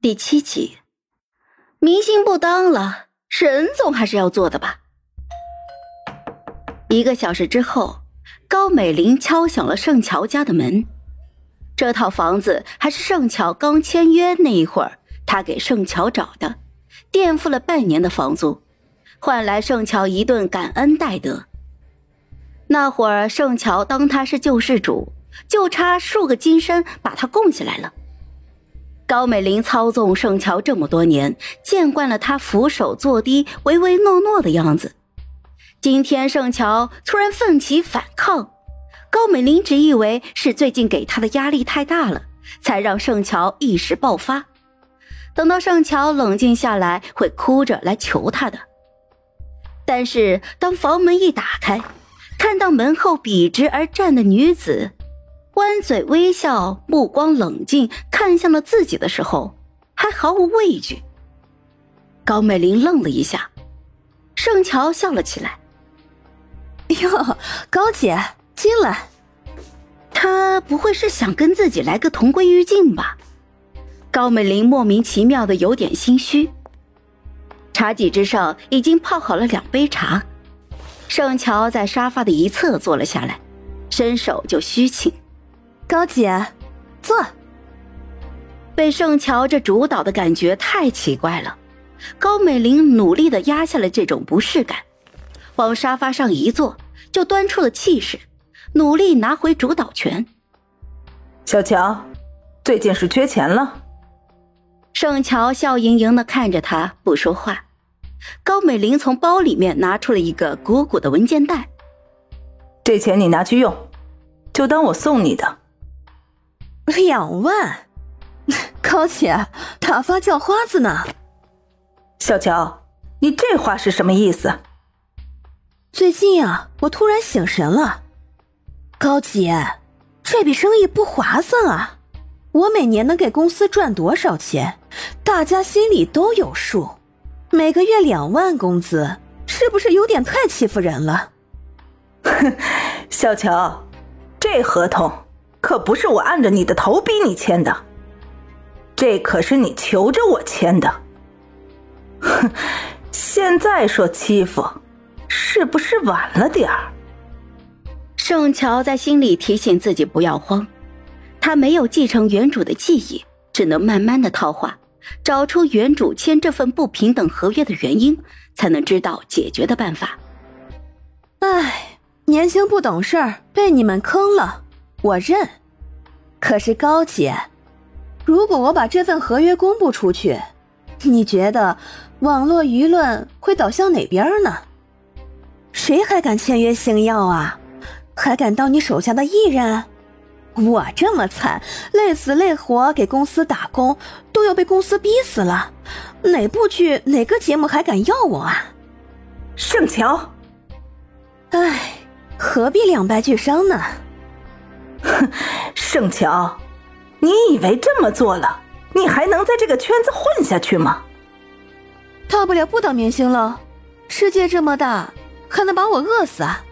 第七集，明星不当了，人总还是要做的吧。一个小时之后，高美玲敲响了盛乔家的门。这套房子还是盛乔刚签约那一会儿，他给盛乔找的，垫付了半年的房租，换来盛乔一顿感恩戴德。那会儿盛乔当他是救世主，就差数个金身把他供起来了。高美玲操纵盛乔这么多年，见惯了他俯首作低、唯唯诺诺的样子。今天盛乔突然奋起反抗，高美玲只以为是最近给他的压力太大了，才让盛乔一时爆发。等到盛乔冷静下来，会哭着来求他的。但是当房门一打开，看到门后笔直而站的女子，弯嘴微笑，目光冷静，看向了自己的时候，还毫无畏惧。高美玲愣了一下，盛乔笑了起来。哟，高姐进来。他不会是想跟自己来个同归于尽吧？高美玲莫名其妙的有点心虚。茶几之上已经泡好了两杯茶，盛乔在沙发的一侧坐了下来，伸手就虚请：“高姐，坐。”被盛乔这主导的感觉太奇怪了，高美玲努力的压下了这种不适感。往沙发上一坐，就端出了气势，努力拿回主导权。小乔，最近是缺钱了？盛乔笑盈盈的看着他，不说话。高美玲从包里面拿出了一个鼓鼓的文件袋，这钱你拿去用，就当我送你的。两万，高姐打发叫花子呢。小乔，你这话是什么意思？最近啊，我突然醒神了，高姐，这笔生意不划算啊！我每年能给公司赚多少钱，大家心里都有数。每个月两万工资，是不是有点太欺负人了？哼，小乔，这合同可不是我按着你的头逼你签的，这可是你求着我签的。哼，现在说欺负。是不是晚了点儿？盛乔在心里提醒自己不要慌，他没有继承原主的记忆，只能慢慢的套话，找出原主签这份不平等合约的原因，才能知道解决的办法。唉，年轻不懂事儿，被你们坑了，我认。可是高姐，如果我把这份合约公布出去，你觉得网络舆论会导向哪边呢？谁还敢签约星耀啊？还敢当你手下的艺人？我这么惨，累死累活给公司打工，都要被公司逼死了。哪部剧、哪个节目还敢要我啊？盛乔，唉，何必两败俱伤呢？哼，盛乔，你以为这么做了，你还能在这个圈子混下去吗？大不了不当明星了，世界这么大。还能把我饿死啊！